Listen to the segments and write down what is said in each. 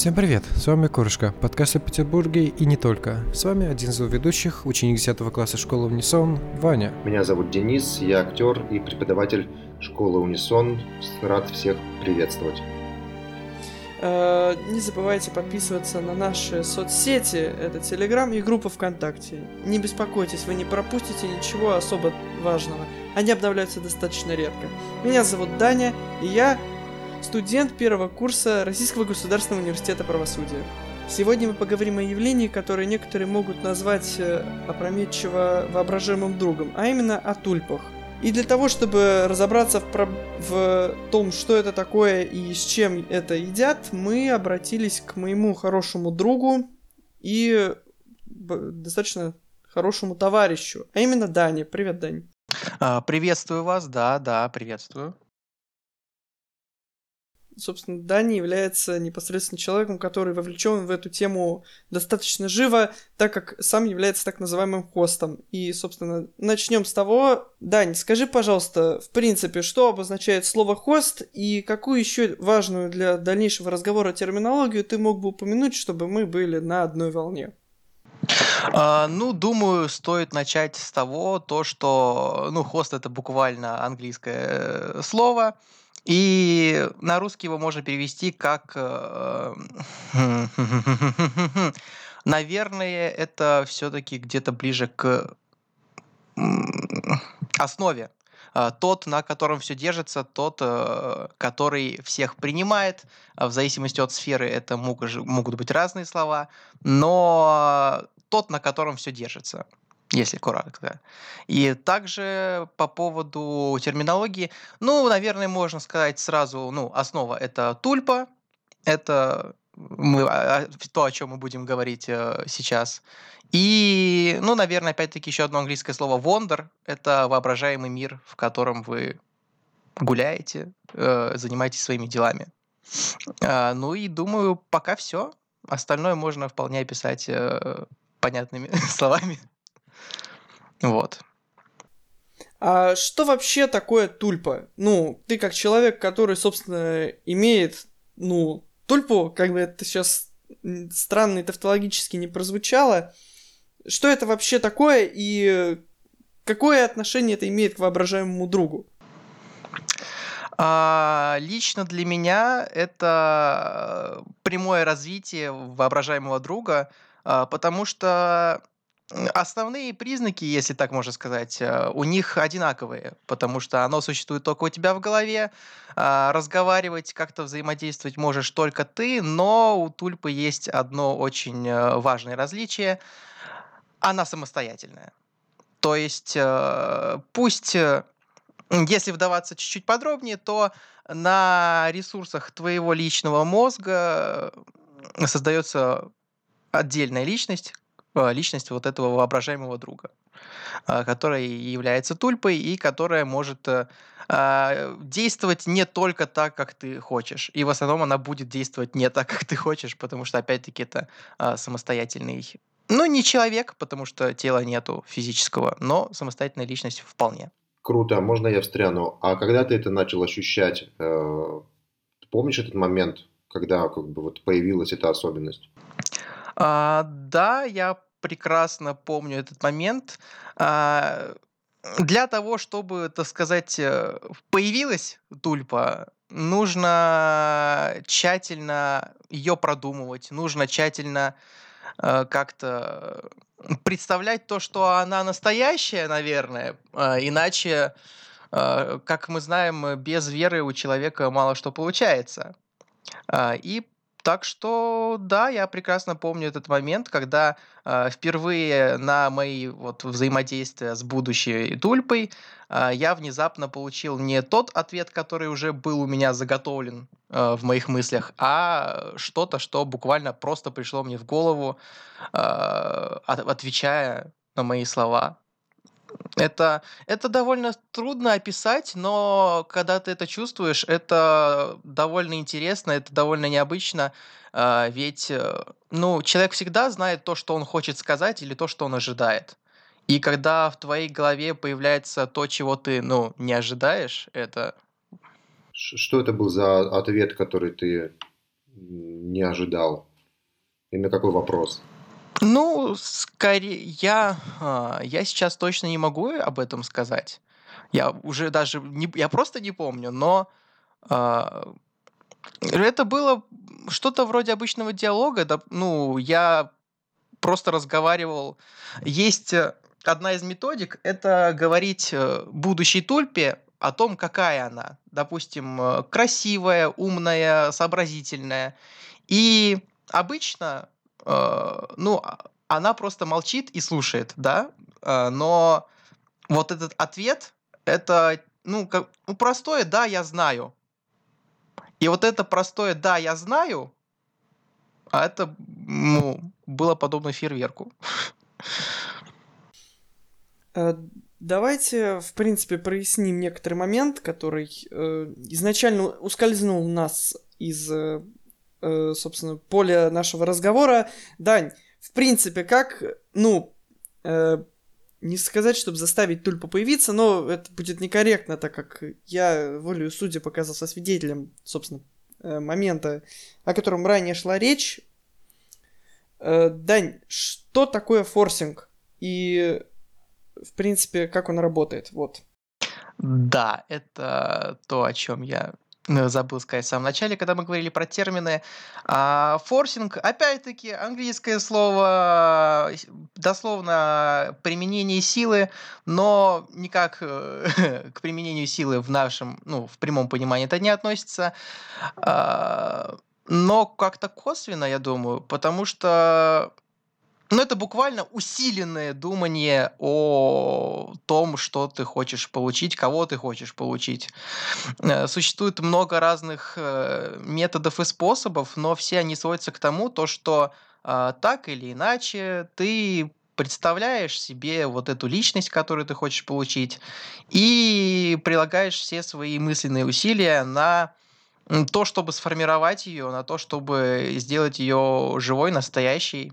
Всем привет, с вами Корышка, подкаст о Петербурге и не только. С вами один из ведущих, ученик 10 класса школы Унисон, Ваня. Меня зовут Денис, я актер и преподаватель школы Унисон. Рад всех приветствовать. Э, не забывайте подписываться на наши соцсети, это Телеграм и группа ВКонтакте. Не беспокойтесь, вы не пропустите ничего особо важного. Они обновляются достаточно редко. Меня зовут Даня, и я студент первого курса Российского государственного университета правосудия. Сегодня мы поговорим о явлении, которое некоторые могут назвать э, опрометчиво воображаемым другом, а именно о тульпах. И для того, чтобы разобраться в, про... в том, что это такое и с чем это едят, мы обратились к моему хорошему другу и достаточно хорошему товарищу, а именно Дане. Привет, Дань. А, приветствую вас, да, да, приветствую собственно, Дани является непосредственно человеком, который вовлечен в эту тему достаточно живо, так как сам является так называемым хостом. И, собственно, начнем с того. Дань, скажи, пожалуйста, в принципе, что обозначает слово хост и какую еще важную для дальнейшего разговора терминологию ты мог бы упомянуть, чтобы мы были на одной волне? А, ну, думаю, стоит начать с того, то, что, ну, хост это буквально английское э, слово, и на русский его можно перевести как... Э, наверное, это все-таки где-то ближе к основе. А, тот, на котором все держится, тот, э, который всех принимает. В зависимости от сферы это могут быть разные слова, но тот, на котором все держится если коротко. И также по поводу терминологии, ну, наверное, можно сказать сразу, ну, основа это тульпа, это мы, а, то, о чем мы будем говорить э, сейчас. И, ну, наверное, опять-таки еще одно английское слово wonder – это воображаемый мир, в котором вы гуляете, э, занимаетесь своими делами. Э, ну и думаю, пока все. Остальное можно вполне описать э, понятными словами. Вот. А что вообще такое тульпа? Ну, ты как человек, который, собственно, имеет, ну, тульпу, как бы это сейчас странно и тавтологически не прозвучало, что это вообще такое и какое отношение это имеет к воображаемому другу? А, лично для меня это прямое развитие воображаемого друга, а, потому что Основные признаки, если так можно сказать, э, у них одинаковые, потому что оно существует только у тебя в голове. А, разговаривать, как-то взаимодействовать можешь только ты, но у тульпы есть одно очень э, важное различие. Она самостоятельная. То есть, э, пусть, если вдаваться чуть-чуть подробнее, то на ресурсах твоего личного мозга создается отдельная личность, личность вот этого воображаемого друга, а, которая является тульпой и которая может э, а, действовать не только так, как ты хочешь. И в основном она будет действовать не так, как ты хочешь, потому что, опять-таки, это самостоятельный ну, не человек, потому что тела нету физического, но самостоятельная личность вполне. Круто, можно я встряну? А когда ты это начал ощущать? Э, помнишь этот момент, когда как бы вот появилась эта особенность? А, да, я прекрасно помню этот момент. А, для того, чтобы, так сказать, э, появилась тульпа, нужно тщательно ее продумывать, нужно тщательно э, как-то представлять то, что она настоящая, наверное, а, иначе, э, как мы знаем, без веры у человека мало что получается. А, и так что да, я прекрасно помню этот момент, когда э, впервые на мои вот взаимодействия с будущей тульпой э, я внезапно получил не тот ответ, который уже был у меня заготовлен э, в моих мыслях, а что-то, что буквально просто пришло мне в голову, э, отвечая на мои слова. Это, это довольно трудно описать, но когда ты это чувствуешь, это довольно интересно, это довольно необычно, а, ведь э, ну, человек всегда знает то, что он хочет сказать или то, что он ожидает. И когда в твоей голове появляется то, чего ты ну, не ожидаешь, это... Что это был за ответ, который ты не ожидал? И на какой вопрос? Ну, скорее, я, а, я сейчас точно не могу об этом сказать. Я уже даже не, я просто не помню, но а, это было что-то вроде обычного диалога. Да, ну, я просто разговаривал. Есть э, одна из методик, это говорить э, будущей тульпе о том, какая она. Допустим, э, красивая, умная, сообразительная. И обычно, э, ну, а, она просто молчит и слушает, да, э, но вот этот ответ, это, ну, как, ну, простое «да, я знаю». И вот это простое «да, я знаю», а это, ну, было подобно фейерверку. Э, давайте, в принципе, проясним некоторый момент, который э, изначально ускользнул нас из, э, э, собственно, поля нашего разговора. Дань, в принципе, как, ну, э, не сказать, чтобы заставить Тульпу появиться, но это будет некорректно, так как я волею судя показался свидетелем, собственно, э, момента, о котором ранее шла речь. Э, Дань, что такое форсинг? И, в принципе, как он работает? Вот. Да, это то, о чем я забыл сказать в самом начале, когда мы говорили про термины. А, форсинг, опять-таки, английское слово, дословно применение силы, но никак э, к применению силы в нашем, ну, в прямом понимании это не относится. А, но как-то косвенно, я думаю, потому что ну, это буквально усиленное думание о том, что ты хочешь получить, кого ты хочешь получить. Э, существует много разных э, методов и способов, но все они сводятся к тому, то, что э, так или иначе ты представляешь себе вот эту личность, которую ты хочешь получить, и прилагаешь все свои мысленные усилия на то, чтобы сформировать ее, на то, чтобы сделать ее живой, настоящей.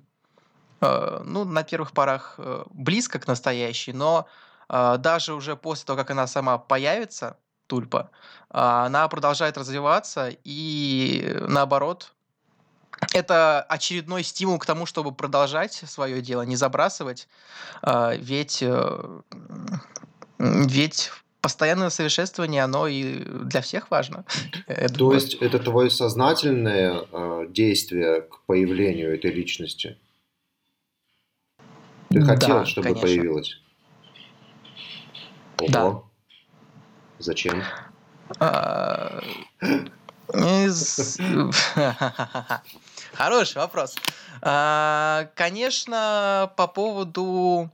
Э, ну, на первых порах э, близко к настоящей, но э, даже уже после того, как она сама появится, тульпа, она продолжает развиваться и наоборот, это очередной стимул к тому, чтобы продолжать свое дело, не забрасывать, ведь, ведь постоянное совершенствование, оно и для всех важно. То есть это твое сознательное действие к появлению этой личности? Ты хотел, Да, чтобы конечно. появилась? Да. Ого. Зачем? А, Хороший вопрос. А, Конечно, по поводу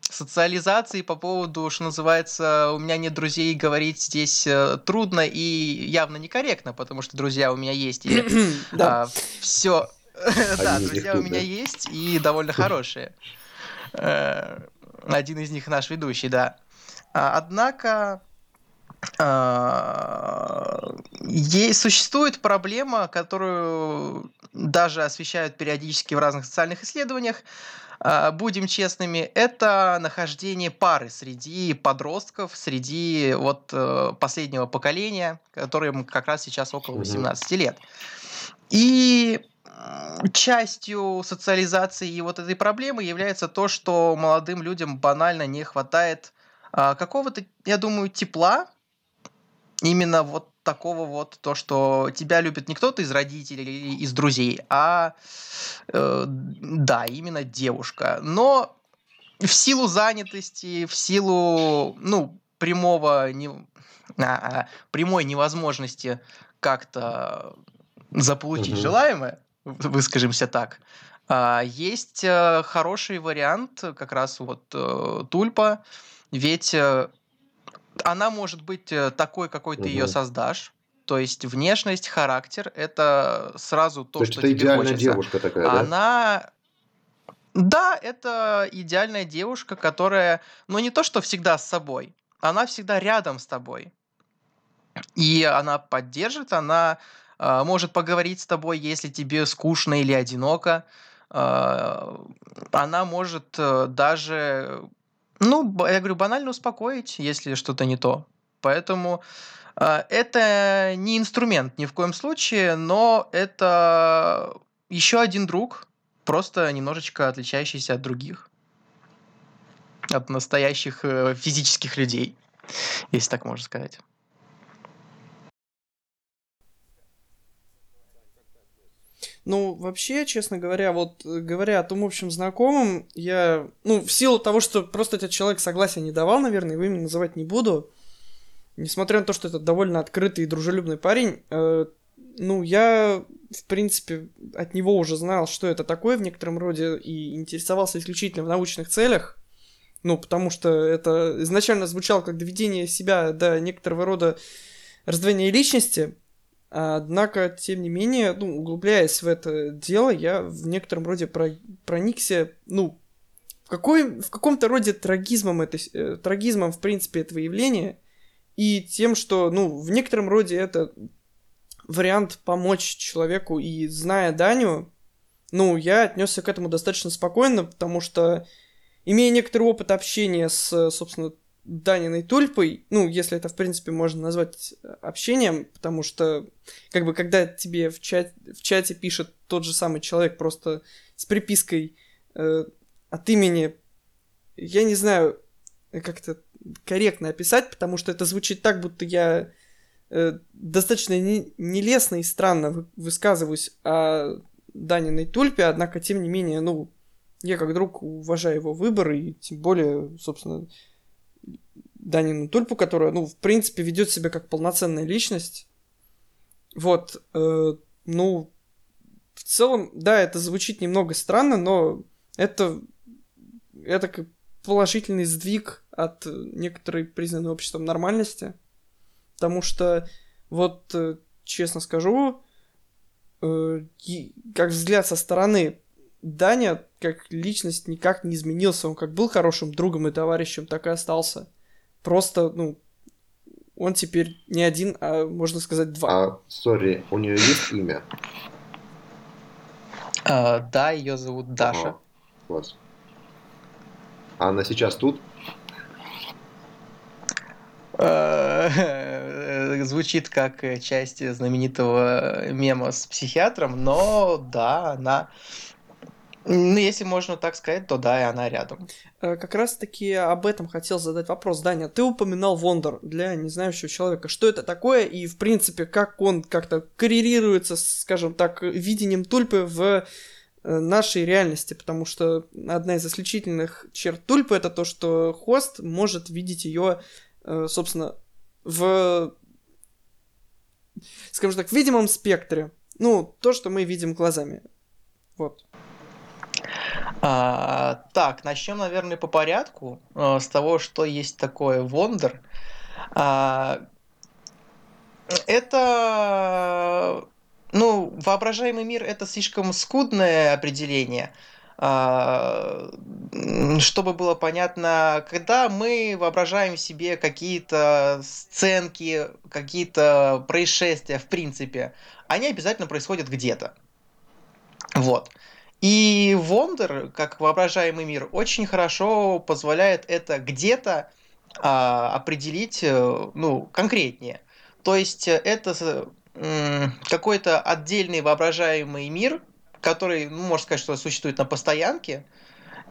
социализации, по поводу, что называется, у меня нет друзей, говорить здесь э, трудно и явно некорректно, потому что друзья у меня есть, и Да. все, да, друзья у меня есть и довольно хорошие. Э, Один из них наш ведущий, да. А, Однако а, есть, существует проблема, которую даже освещают периодически в разных социальных исследованиях. А, Будем честными, это нахождение пары среди подростков, среди вот э, последнего поколения, которым как раз сейчас около Мгм. 18 лет. И частью социализации и вот этой проблемы является то, что молодым людям банально не хватает а, какого-то, я думаю, тепла, именно вот такого вот, то, что тебя любит не кто-то из родителей или из друзей, а э, да, именно девушка. Но в силу занятости, в силу, ну, прямого, не, а, а, прямой невозможности как-то заполучить Мгм. желаемое, выскажемся так, а, есть э, хороший вариант, как раз вот э, тульпа, ведь э, она может быть такой, какой ты ее Мгм. создашь. То есть внешность, характер это сразу то, То что это тебе идеальная хочется. девушка такая, да? Она да, это идеальная девушка, которая, ну не то, что всегда с собой, она всегда рядом с тобой. И она поддержит, она может поговорить с тобой, если тебе скучно или одиноко. А, Она может э, даже, ну, я говорю, банально успокоить, если что-то не то. Поэтому э, это не инструмент ни в коем случае, но это еще один друг, просто немножечко отличающийся от других, от настоящих э, физических людей, если так можно сказать. Ну, вообще, честно говоря, вот э, говоря о том общем знакомом, я, ну, в силу того, что просто этот человек согласия не давал, наверное, его имя называть не буду, несмотря на то, что это довольно открытый и дружелюбный парень, э, ну, я, в принципе, от него уже знал, что это такое в некотором роде, и интересовался исключительно в научных целях, ну, потому что это изначально звучало как доведение себя до некоторого рода раздвоения личности, Однако, тем не менее, ну, углубляясь в это дело, я в некотором роде про проникся, ну, в, какой, в каком-то роде трагизмом, это, э, трагизмом, в принципе, этого явления, и тем, что, ну, в некотором роде это вариант помочь человеку, и зная Даню, ну, я отнесся к этому достаточно спокойно, потому что, имея некоторый опыт общения с, собственно, Даниной Тульпой, ну, если это, в принципе, можно назвать э, общением, потому что, как бы, когда тебе в, чат, в чате пишет тот же самый человек просто с припиской э, от имени, я не знаю, как это корректно описать, потому что это звучит так, будто я э, достаточно не, нелестно и странно вы, высказываюсь о Даниной Тульпе, однако, тем не менее, ну, я как друг уважаю его выбор, и тем более, собственно, Данину Тульпу, которая, ну, в принципе, ведет себя как полноценная личность. Вот, э, ну, в целом, да, это звучит немного странно, но это, это как положительный сдвиг от некоторой признанной обществом нормальности. Потому что, вот, э, честно скажу, э, как взгляд со стороны, Даня как личность никак не изменился. Он как был хорошим другом и товарищем, так и остался. Просто, ну, он теперь не один, а можно сказать два. А, сори, у нее есть имя? А, да, ее зовут Даша. Ага, класс. А она сейчас тут? А, звучит как часть знаменитого мема с психиатром, но да, она ну, если можно так сказать, то да, и она рядом. Э, как раз-таки об этом хотел задать вопрос, Даня. Ты упоминал Вондер для незнающего человека. Что это такое и, в принципе, как он как-то коррелируется, скажем так, видением тульпы в э, нашей реальности, потому что одна из исключительных черт тульпы это то, что хост может видеть ее, э, собственно, в, скажем так, в видимом спектре. Ну, то, что мы видим глазами. Вот. А, так, начнем, наверное, по порядку, а, с того, что есть такое Вондер. А, это, ну, воображаемый мир это слишком скудное определение. А, чтобы было понятно, когда мы воображаем себе какие-то сценки, какие-то происшествия, в принципе, они обязательно происходят где-то. Вот. И Вондер, как воображаемый мир, очень хорошо позволяет это где-то а, определить э, ну, конкретнее. То есть э, это какой-то отдельный воображаемый мир, который, ну, можно сказать, что существует на постоянке,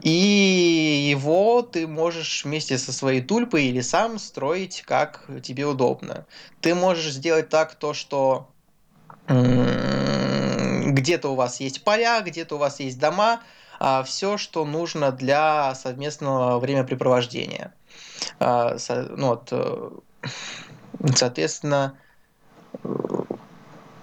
и его ты можешь вместе со своей тульпой или сам строить, как тебе удобно. Ты можешь сделать так то, что где-то у вас есть поля, где-то у вас есть дома, а, все, что нужно для совместного времяпрепровождения. А, ну, вот, э, соответственно,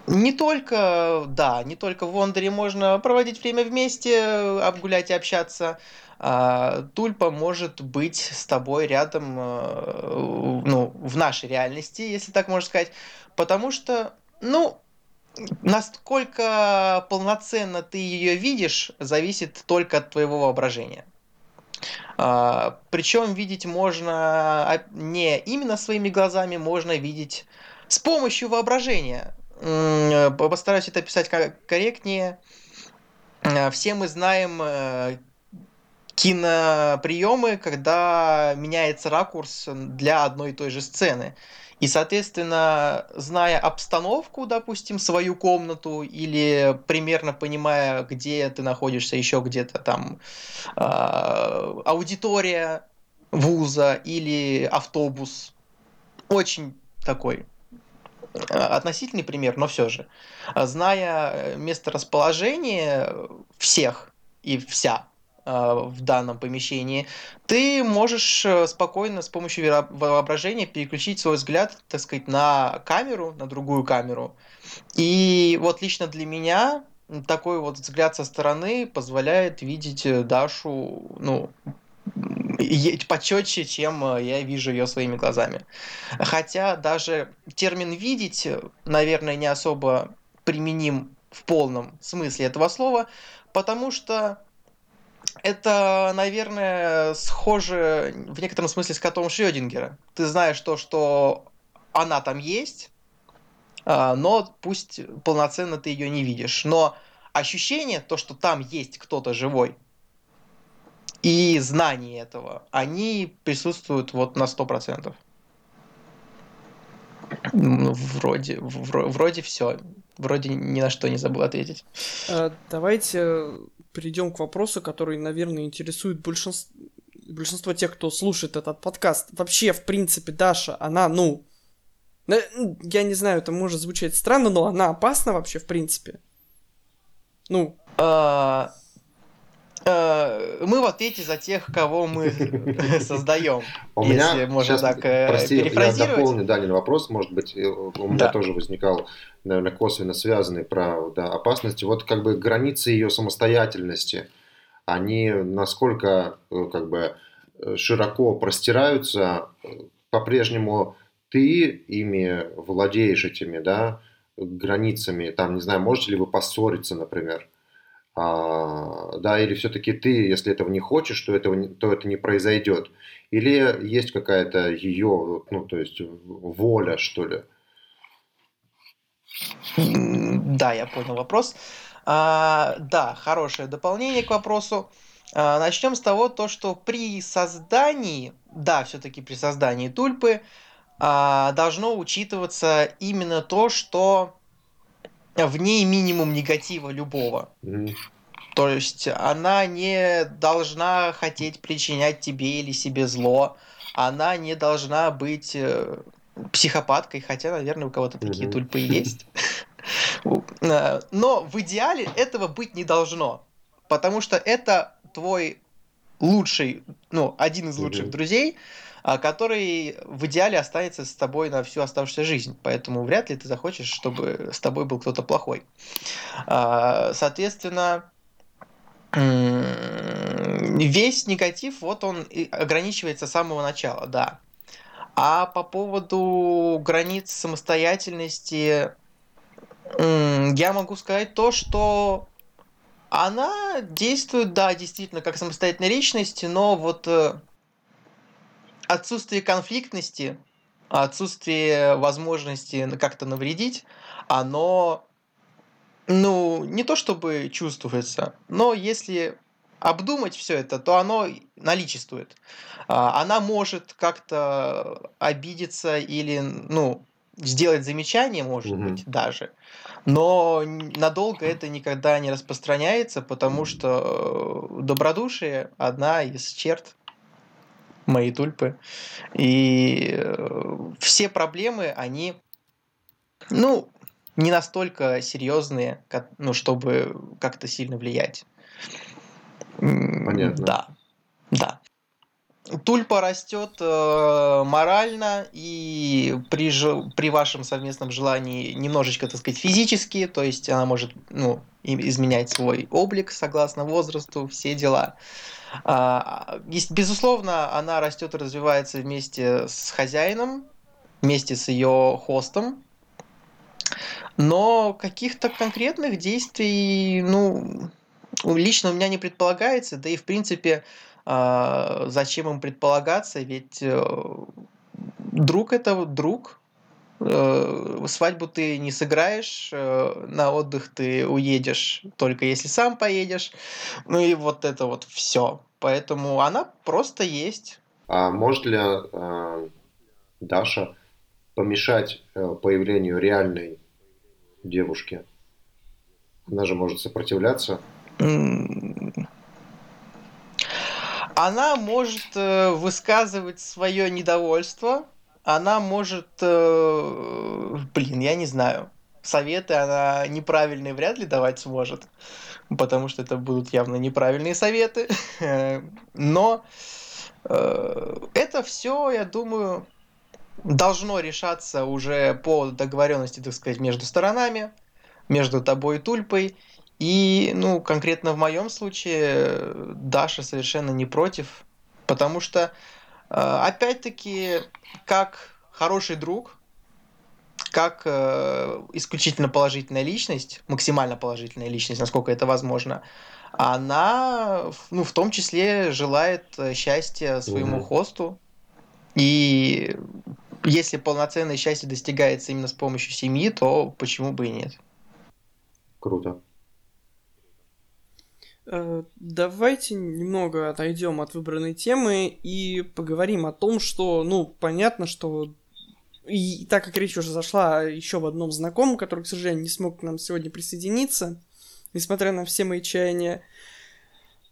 не только, да, не только в Вондере можно проводить время вместе, обгулять и общаться. А Тульпа может быть с тобой рядом, э, ну, в нашей реальности, если так можно сказать, потому что, ну, насколько полноценно ты ее видишь, зависит только от твоего воображения. А, причем видеть можно а, не именно своими глазами, можно видеть с помощью воображения. Постараюсь это описать корректнее. А, все мы знаем э, киноприемы, когда меняется ракурс для одной и той же сцены. И, соответственно, зная обстановку, допустим, свою комнату, или примерно понимая, где ты находишься, еще где-то там э, аудитория вуза или автобус, очень такой относительный пример, но все же. Зная место расположения всех и вся Э, в данном помещении, ты можешь э, спокойно с помощью воображения переключить свой взгляд, так сказать, на камеру, на другую камеру. И вот лично для меня такой вот взгляд со стороны позволяет видеть э, Дашу, ну, почетче, чем я вижу ее своими глазами. Хотя даже термин «видеть», наверное, не особо применим в полном смысле этого слова, потому что это, наверное, схоже в некотором смысле с котом Шрёдингера. Ты знаешь то, что она там есть, а, но пусть полноценно ты ее не видишь. Но ощущение, то, что там есть кто-то живой, и знание этого, они присутствуют вот на 100%. Ну, вроде, вроде все. Вроде ни на что не забыл ответить. А, давайте перейдем к вопросу, который, наверное, интересует большинство, большинство тех, кто слушает этот подкаст. Вообще, в принципе, Даша, она, ну, я не знаю, это может звучать странно, но она опасна вообще, в принципе. Ну. А, мы вот эти за тех, кого мы создаем. У меня можно так э, прости, я дополню Данин вопрос, может быть, э, у меня тоже возникал наверное, косвенно связанные про да, опасности. Вот как бы границы ее самостоятельности, они насколько э, как бы э, широко простираются, по-прежнему ты ими владеешь этими, да, границами, там, не знаю, можете ли вы поссориться, например, а, да, или все-таки ты, если этого не хочешь, то, этого, то это не произойдет, или есть какая-то ее, ну, то есть воля, что ли, да, я понял вопрос. А, да, хорошее дополнение к вопросу. А, начнем с того, то, что при создании, да, все-таки при создании тульпы а, должно учитываться именно то, что в ней минимум негатива любого. Mm. То есть она не должна хотеть причинять тебе или себе зло, она не должна быть э, психопаткой, хотя, наверное, у кого-то такие mm-hmm. тульпы есть. Э, но в идеале этого быть не должно, потому что это твой лучший, ну, один из лучших друзей, а, который в идеале останется с тобой на всю оставшуюся жизнь. Поэтому вряд ли ты захочешь, чтобы с тобой был кто-то плохой. А, соответственно, весь негатив, вот он ограничивается с самого начала, да. А по поводу границ самостоятельности, я могу сказать то, что она действует, да, действительно, как самостоятельная личность, но вот э, отсутствие конфликтности, отсутствие возможности как-то навредить, оно, ну, не то чтобы чувствуется, но если обдумать все это, то оно наличествует. А, она может как-то обидеться или, ну, сделать замечание, может угу. быть, даже. Но надолго это никогда не распространяется, потому что э, добродушие одна из черт моей тульпы. И э, все проблемы, они, ну, не настолько серьезные, как, ну, чтобы как-то сильно влиять. Понятно. Да, да. Тульпа растет э, морально и при, при вашем совместном желании немножечко, так сказать, физически, то есть она может ну, изменять свой облик согласно возрасту, все дела. А, безусловно, она растет и развивается вместе с хозяином, вместе с ее хостом, но каких-то конкретных действий, ну, лично у меня не предполагается, да и в принципе, э, зачем им предполагаться, ведь э, друг это друг, свадьбу ты не сыграешь, э, на отдых ты уедешь только если сам поедешь, ну и вот это вот все. Поэтому она просто есть. А может ли э, Даша помешать э, появлению реальной девушки? Она же может сопротивляться. Она может э, высказывать свое недовольство. Она может, э, блин, я не знаю, советы она неправильные вряд ли давать сможет, потому что это будут явно неправильные советы. Но э, это все, я думаю, должно решаться уже по договоренности, так сказать, между сторонами, между тобой и Тульпой. И, ну, конкретно в моем случае Даша совершенно не против, потому что, э, опять-таки, как хороший друг, как э, исключительно положительная личность, максимально положительная личность, насколько это возможно, она, ну, в том числе желает э, счастья своему угу. хосту. И если полноценное счастье достигается именно с помощью семьи, то почему бы и нет? Круто. Э, давайте немного отойдем от выбранной темы и поговорим о том, что, ну, понятно, что и так как речь уже зашла еще в одном знакомом, который, к сожалению, не смог к нам сегодня присоединиться, несмотря на все мои чаяния,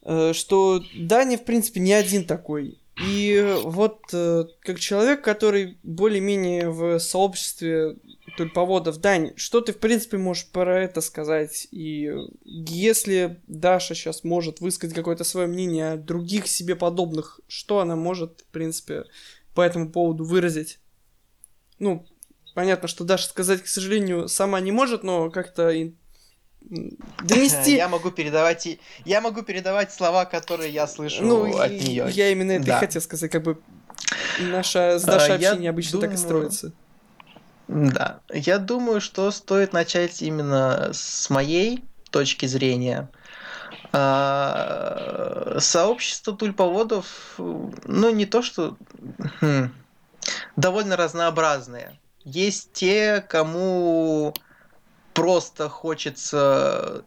э, что Дани, в принципе, не один такой. И вот э, как человек, который более-менее в сообществе тульповодов, Дань, что ты, в принципе, можешь про это сказать? И если Даша сейчас может высказать какое-то свое мнение о других себе подобных, что она может, в принципе, по этому поводу выразить? Ну, понятно, что Даша сказать, к сожалению, сама не может, но как-то донести. Я могу передавать, я могу передавать слова, которые я слышу ну, от нее. Я именно это да. и хотел сказать, как бы наша Дашей а, общение обычно думаю... так и строится. Да, я думаю, что стоит начать именно с моей точки зрения. А, сообщество тульповодов, ну не то что хм, довольно разнообразные. Есть те, кому просто хочется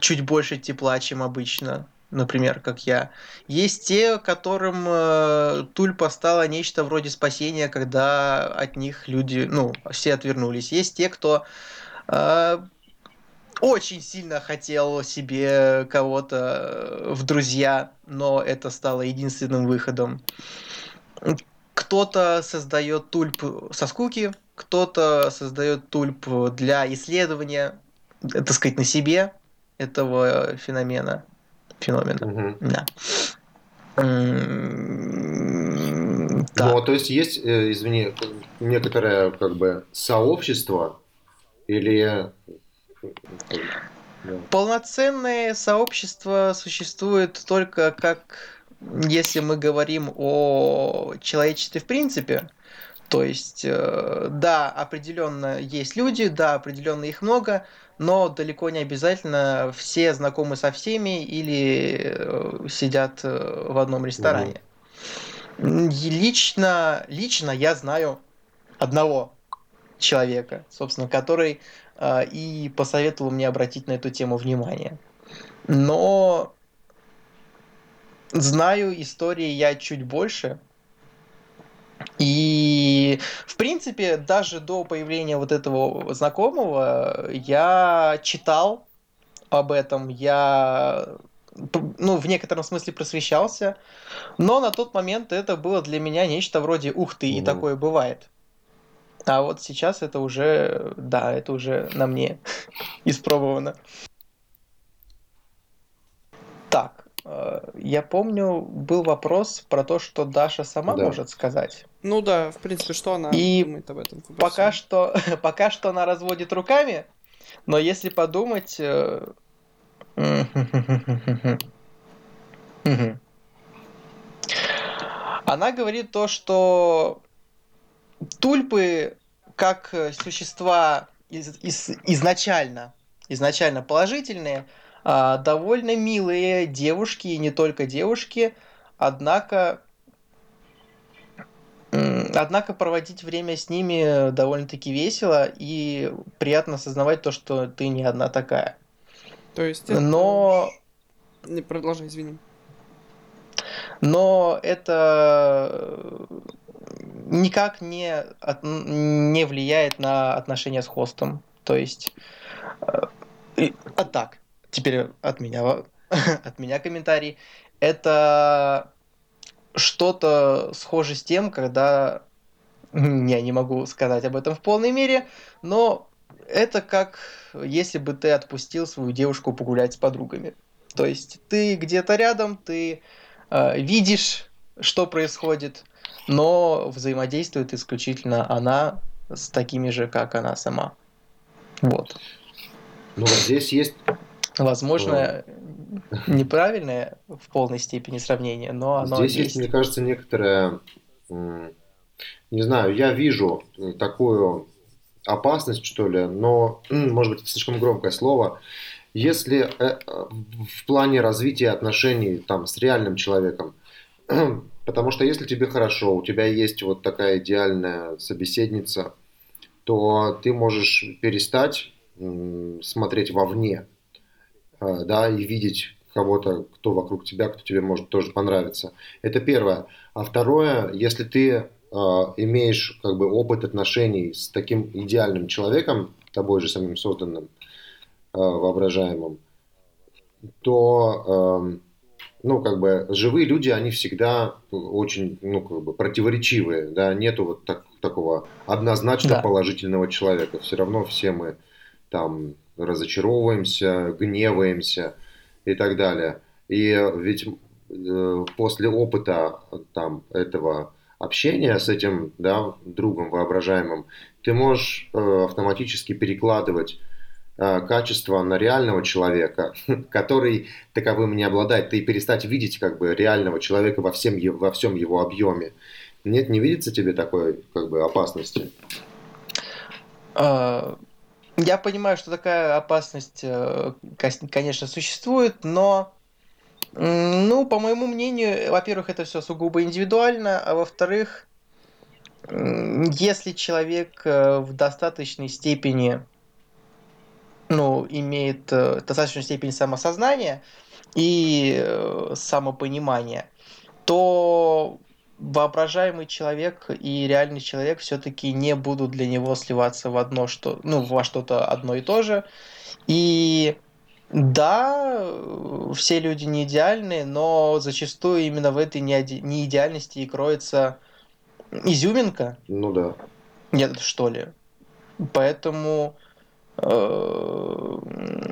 чуть больше тепла, чем обычно, например, как я. Есть те, которым э, тульпа стала нечто вроде спасения, когда от них люди, ну, все отвернулись. Есть те, кто э, очень сильно хотел себе кого-то в друзья, но это стало единственным выходом. Кто-то создает тульп со скуки, кто-то создает тульп для исследования, э, так сказать, на себе этого феномена. Феномена. Угу. Да. Ну, то есть есть, э, извини, некоторое как бы сообщество или Полноценное сообщество существует только как если мы говорим о человечестве в принципе, то есть, э, да, определенно есть люди, да, определенно их много, но далеко не обязательно все знакомы со всеми или э, сидят э, в одном ресторане. Mm-hmm. Лично, лично я знаю одного человека, собственно, который и посоветовал мне обратить на эту тему внимание. Но знаю истории я чуть больше, и, в принципе, даже до появления вот этого знакомого я читал об этом, я ну, в некотором смысле просвещался, но на тот момент это было для меня нечто вроде «ух ты, и такое бывает». А вот сейчас это уже, да, это уже на мне испробовано. Так, Э, я помню, был вопрос про то, что Даша сама да. может сказать. Ну да, в принципе, что она И думает об этом? Пока что, пока что она разводит руками, но если подумать... Э, она говорит то, что тульпы как существа из, из, изначально, изначально положительные, а, довольно милые девушки, и не только девушки, однако Однако проводить время с ними довольно-таки весело и приятно осознавать то, что ты не одна такая. То есть это... Но... Не продолжай, извини. но это никак не, от, не влияет на отношения с хостом. То есть, э, а так, теперь от меня, от меня комментарий. Это что-то схоже с тем, когда я не могу сказать об этом в полной мере, но это как если бы ты отпустил свою девушку погулять с подругами. То есть ты где-то рядом, ты э, видишь, что происходит, но взаимодействует исключительно она с такими же, как она сама. Вот. Ну, вот здесь есть... Возможно, неправильное в полной степени сравнение, но оно Здесь есть, есть мне кажется, некоторая... Не знаю, я вижу такую опасность, что ли, но, может быть, это слишком громкое слово. Если э, в плане развития отношений там, с реальным человеком, Потому что если тебе хорошо, у тебя есть вот такая идеальная собеседница, то ты можешь перестать смотреть вовне, э, да, и видеть кого-то, кто вокруг тебя, кто тебе может тоже понравиться. Это первое. А второе, если ты э, имеешь как бы опыт отношений с таким идеальным человеком, тобой же самим созданным, э, воображаемым, то эм, ну, как бы, живые люди, они всегда очень, ну, как бы, противоречивые, да, нету вот так, такого однозначно да. положительного человека. Все равно все мы там разочаровываемся, гневаемся и так далее. И ведь э, после опыта там этого общения с этим, да, другом воображаемым, ты можешь э, автоматически перекладывать Э, качество на реального человека, который таковым не обладает, и перестать видеть как бы реального человека во, всем, во всем его объеме. Нет, не видится тебе такой как бы опасности? А, я понимаю, что такая опасность, э, конечно, существует, но, ну, по моему мнению, во-первых, это все сугубо индивидуально, а во-вторых, если человек э, в достаточной степени ну, имеет э, достаточную степень самосознания и самопонимания, то воображаемый человек и реальный человек все-таки не будут для него сливаться в одно что, ну, во что-то одно и то же. И да, все люди не идеальны, но зачастую именно в этой неидеальности и кроется изюминка. Ну да. Нет, что ли. Поэтому Э,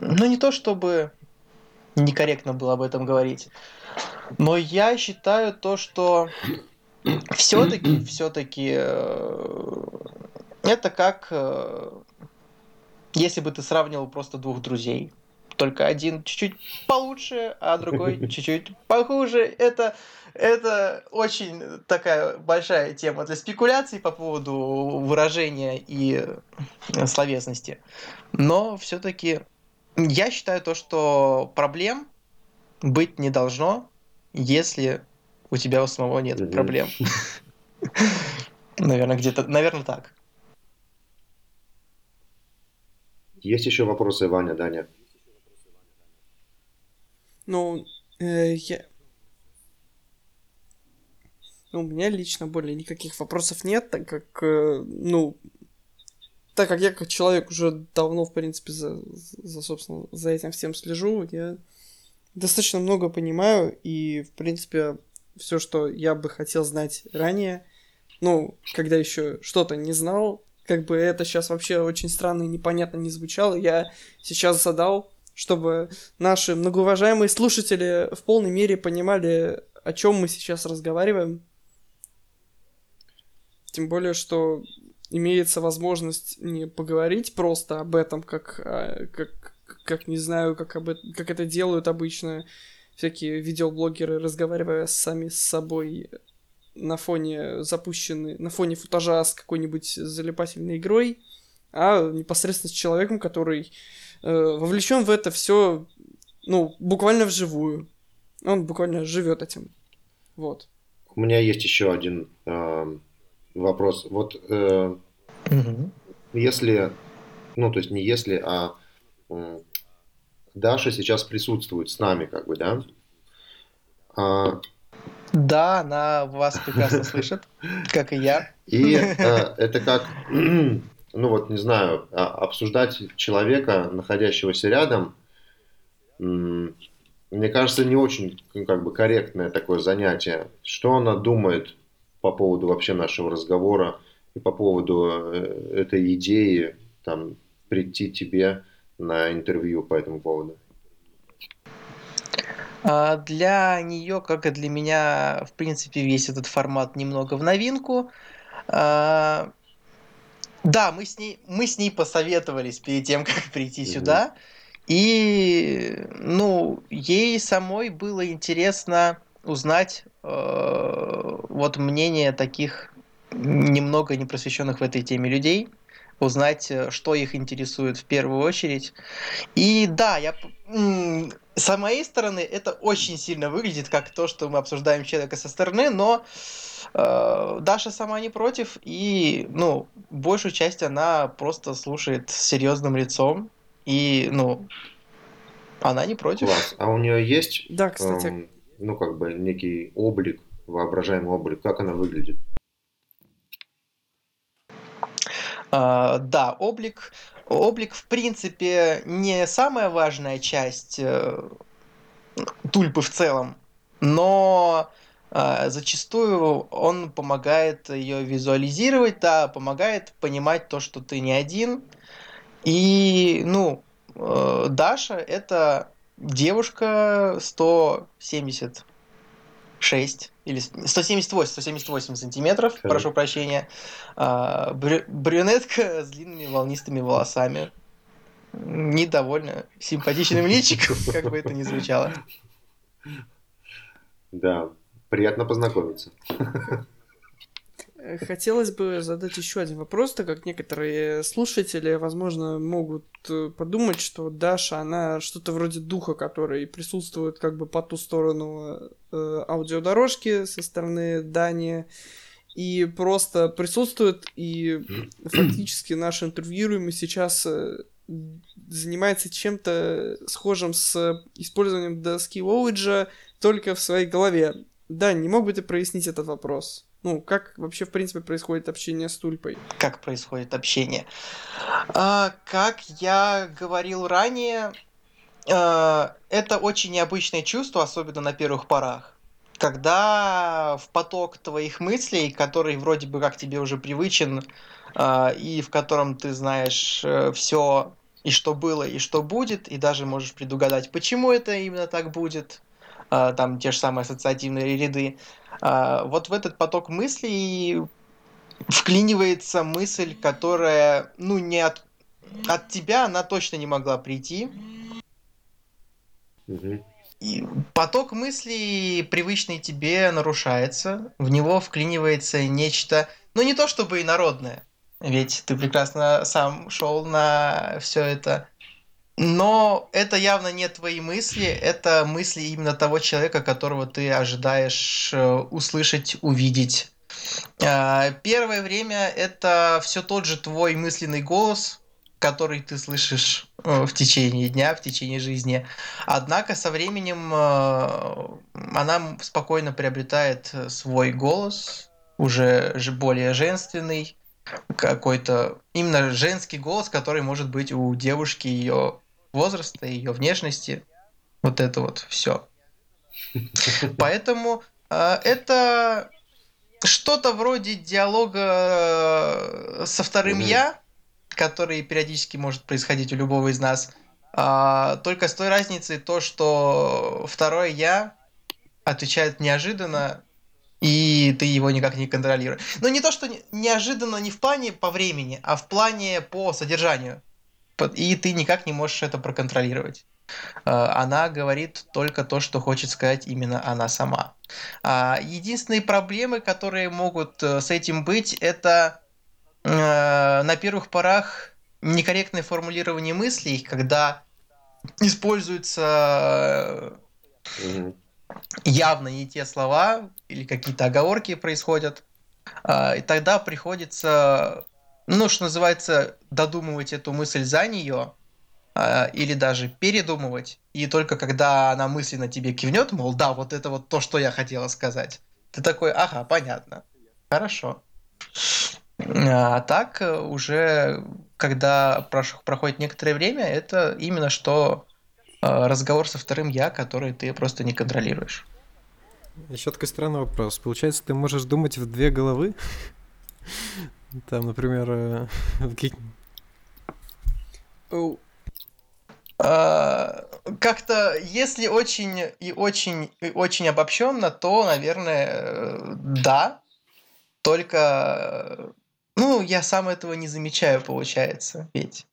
ну, не то чтобы некорректно было об этом говорить, но я считаю то, что все-таки, все-таки э, это как э, если бы ты сравнивал просто двух друзей только один чуть-чуть получше, а другой чуть-чуть похуже. Это, это очень такая большая тема для спекуляций по поводу выражения и словесности. Но все-таки я считаю то, что проблем быть не должно, если у тебя у самого нет проблем. Наверное, где-то, наверное, так. Есть еще вопросы, Ваня, Даня? Ну, э, я... Ну, у меня лично более никаких вопросов нет, так как, э, ну, так как я как человек уже давно, в принципе, за, за, собственно, за этим всем слежу, я достаточно много понимаю, и, в принципе, все, что я бы хотел знать ранее, ну, когда еще что-то не знал, как бы это сейчас вообще очень странно и непонятно не звучало, я сейчас задал чтобы наши многоуважаемые слушатели в полной мере понимали, о чем мы сейчас разговариваем. Тем более, что имеется возможность не поговорить просто об этом, как, а, как, как не знаю, как, об, как это делают обычно всякие видеоблогеры, разговаривая сами с собой на фоне запущенной, на фоне футажа с какой-нибудь залипательной игрой, а непосредственно с человеком, который э, вовлечен в это все, ну, буквально вживую. Он буквально живет этим. Вот. У меня есть еще один э, вопрос. Вот э, угу. если, ну, то есть не если, а Даша сейчас присутствует с нами, как бы, да? А, Да, она вас прекрасно слышит, как и я. И э, это как, ну вот, не знаю, а, обсуждать человека, находящегося рядом, мне кажется, не очень ну, как бы корректное такое занятие. Что она думает по поводу вообще нашего разговора и по поводу э, этой идеи там прийти тебе на интервью по этому поводу? А, для нее, как и для меня, в принципе, весь этот формат немного в новинку. А, да, мы с ней, мы с ней посоветовались перед тем, как прийти mm-hmm. сюда. И, ну, ей самой было интересно узнать э, вот мнение таких немного непросвещенных в этой теме людей, узнать, э, что их интересует в первую очередь. И да, я с моей стороны это очень сильно выглядит как то, что мы обсуждаем человека со стороны, но э, Даша сама не против, и ну, большую часть она просто слушает с серьезным лицом, и ну, она не против. Класс. А у нее есть, да, кстати. Эм, ну как бы некий облик, воображаемый облик, как она выглядит? Uh, да, облик, облик в принципе не самая важная часть uh, тульпы в целом, но uh, зачастую он помогает ее визуализировать, да, помогает понимать то, что ты не один. И, ну, Даша это девушка 170 6 или 178, 178 сантиметров, Хорошо. прошу прощения. А, брю, брюнетка с длинными волнистыми волосами. Недовольно симпатичным личиком, как бы это ни звучало. Да, приятно познакомиться. Хотелось бы задать еще один вопрос, так как некоторые слушатели, возможно, могут э, подумать, что Даша, она что-то вроде духа, который присутствует как бы по ту сторону э, аудиодорожки со стороны Дани, и просто присутствует, и фактически наш интервьюируемый сейчас э, занимается чем-то схожим с использованием доски Уоллиджа только в своей голове. Да, не мог бы ты прояснить этот вопрос? Ну, как вообще, в принципе, происходит общение с тульпой? Как происходит общение? А, как я говорил ранее, а, это очень необычное чувство, особенно на первых порах. Когда в поток твоих мыслей, который вроде бы как тебе уже привычен, а, и в котором ты знаешь э, все и что было, и что будет, и даже можешь предугадать, почему это именно так будет, там те же самые ассоциативные ряды, а, вот в этот поток мыслей вклинивается мысль, которая, ну, не от, от тебя она точно не могла прийти. И поток мыслей, привычный тебе, нарушается. В него вклинивается нечто, ну, не то чтобы инородное. Ведь ты прекрасно сам шел на все это но это явно не твои мысли, это мысли именно того человека, которого ты ожидаешь э, услышать, увидеть. А, первое время это все тот же твой мысленный голос, который ты слышишь э, в течение дня, в течение жизни. Однако со временем э, она спокойно приобретает свой голос, уже более женственный, какой-то именно женский голос, который может быть у девушки ее возраста, ее внешности. Вот это вот все. Поэтому э, это что-то вроде диалога э, со вторым я, который периодически может происходить у любого из нас. А, только с той разницей то, что второе я отвечает неожиданно, и ты его никак не контролируешь. Но не то, что неожиданно не в плане по времени, а в плане по содержанию и ты никак не можешь это проконтролировать. А, она говорит только то, что хочет сказать именно она сама. А, единственные проблемы, которые могут э, с этим быть, это э, на первых порах некорректное формулирование мыслей, когда используются явно не те слова или какие-то оговорки происходят, а, и тогда приходится ну, что называется, додумывать эту мысль за нее, э, или даже передумывать, и только когда она мысленно тебе кивнет, мол, да, вот это вот то, что я хотела сказать, Ты такой, ага, понятно. Хорошо. А так э, уже, когда проходит некоторое время, это именно что э, разговор со вторым я, который ты просто не контролируешь. Еще такой странный вопрос. Получается, ты можешь думать в две головы? Там, например, э, а, как-то, если очень и очень и очень обобщенно, то, наверное, да. Только, ну, я сам этого не замечаю, получается, ведь.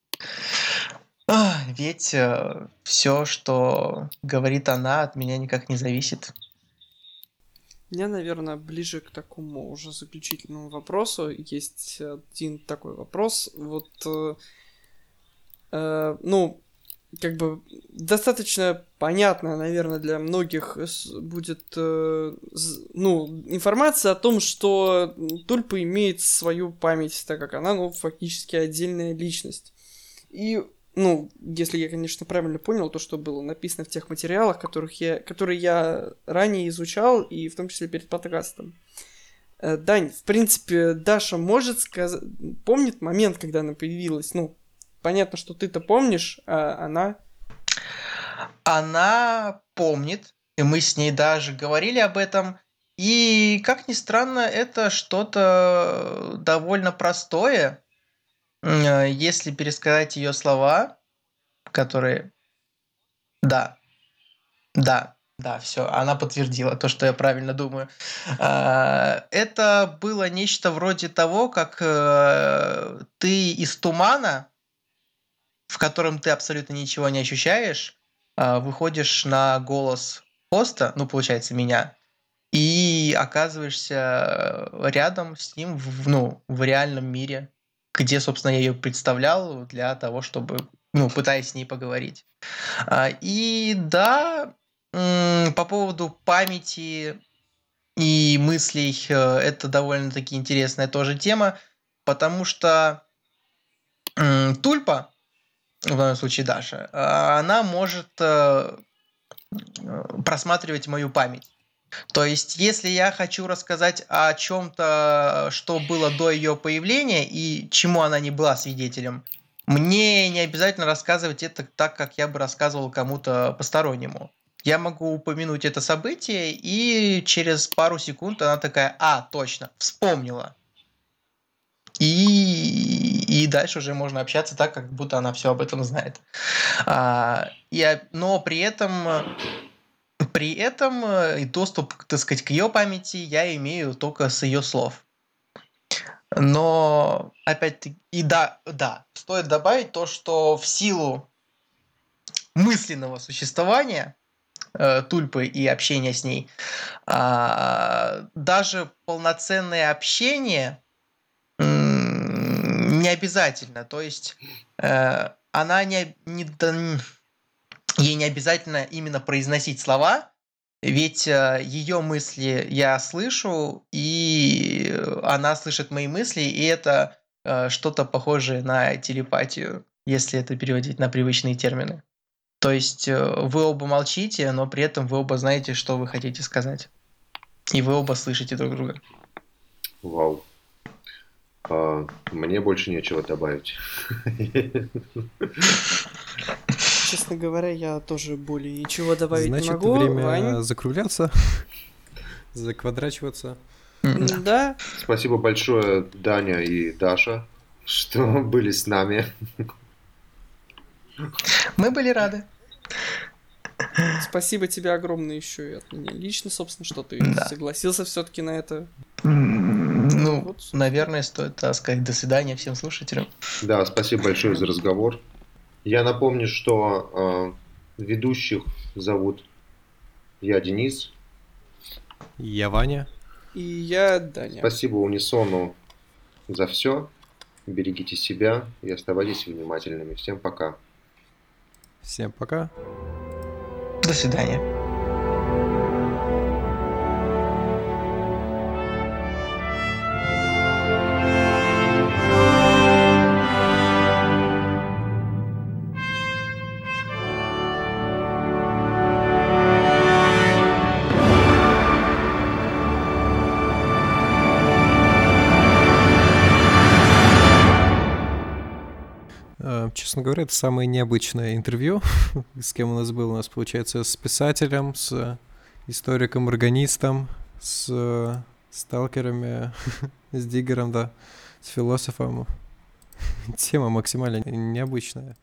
Ведь э, все, что говорит она, от меня никак не зависит. Мне, наверное, ближе к такому уже заключительному вопросу есть один такой вопрос. Вот, э, э, ну, как бы достаточно понятно, наверное, для многих будет, э, ну, информация о том, что Тульпа имеет свою память, так как она, ну, фактически отдельная личность. И, ну, если я, конечно, правильно понял то, что было написано в тех материалах, которых я, которые я ранее изучал, и в том числе перед подкастом. Э, Дань, в принципе, Даша может сказать, помнит момент, когда она появилась, ну, понятно, что ты-то помнишь, а она... Она помнит, и мы с ней даже говорили об этом. И, как ни странно, это что-то довольно простое, если пересказать ее слова, которые... Да, да, да, все, она подтвердила то, что я правильно думаю. А, это было нечто вроде того, как э, ты из тумана в котором ты абсолютно ничего не ощущаешь, а, выходишь на голос хоста, ну, получается, меня, и оказываешься рядом с ним в, ну, в реальном мире, где, собственно, я ее представлял для того, чтобы, ну, пытаясь с ней поговорить. А, и да, по поводу памяти и мыслей, э, это довольно-таки интересная тоже тема, потому что Тульпа, в данном случае Даша, а, она может э, просматривать мою память. То есть, если я хочу рассказать о чем-то, что было до ее появления и чему она не была свидетелем, мне не обязательно рассказывать это так, как я бы рассказывал кому-то постороннему. Я могу упомянуть это событие, и через пару секунд она такая, а, точно, вспомнила. И, и дальше уже можно общаться так, как будто она все об этом знает. А, и, но при этом при этом э, и доступ, так сказать, к ее памяти я имею только с ее слов. Но опять-таки, и да, да, стоит добавить то, что в силу мысленного существования э, Тульпы и общения с ней, э, даже полноценное общение не обязательно. То есть э, она не, не, ей не обязательно именно произносить слова, ведь э, ее мысли я слышу, и она слышит мои мысли, и это э, что-то похожее на телепатию, если это переводить на привычные термины. То есть э, вы оба молчите, но при этом вы оба знаете, что вы хотите сказать. И вы оба слышите друг друга. Вау. А, мне больше нечего добавить. Честно говоря, я тоже более ничего добавить Значит, не могу. время Вань. закругляться, заквадрачиваться. Да. Спасибо большое, Даня и Даша, что были с нами. Мы были рады. Спасибо тебе огромное еще и от меня лично, собственно, что ты да. согласился все-таки на это. Ну, вот. наверное, стоит сказать до свидания всем слушателям. Да, спасибо большое за разговор. Я напомню, что э, ведущих зовут я Денис. Я Ваня. И я Даня. Спасибо Унисону за все. Берегите себя и оставайтесь внимательными. Всем пока. Всем пока. До свидания. Честно говоря, это самое необычное интервью, с кем у нас было. У нас, получается, с писателем, с историком-органистом, с сталкерами, с диггером, да, с философом. Тема максимально необычная.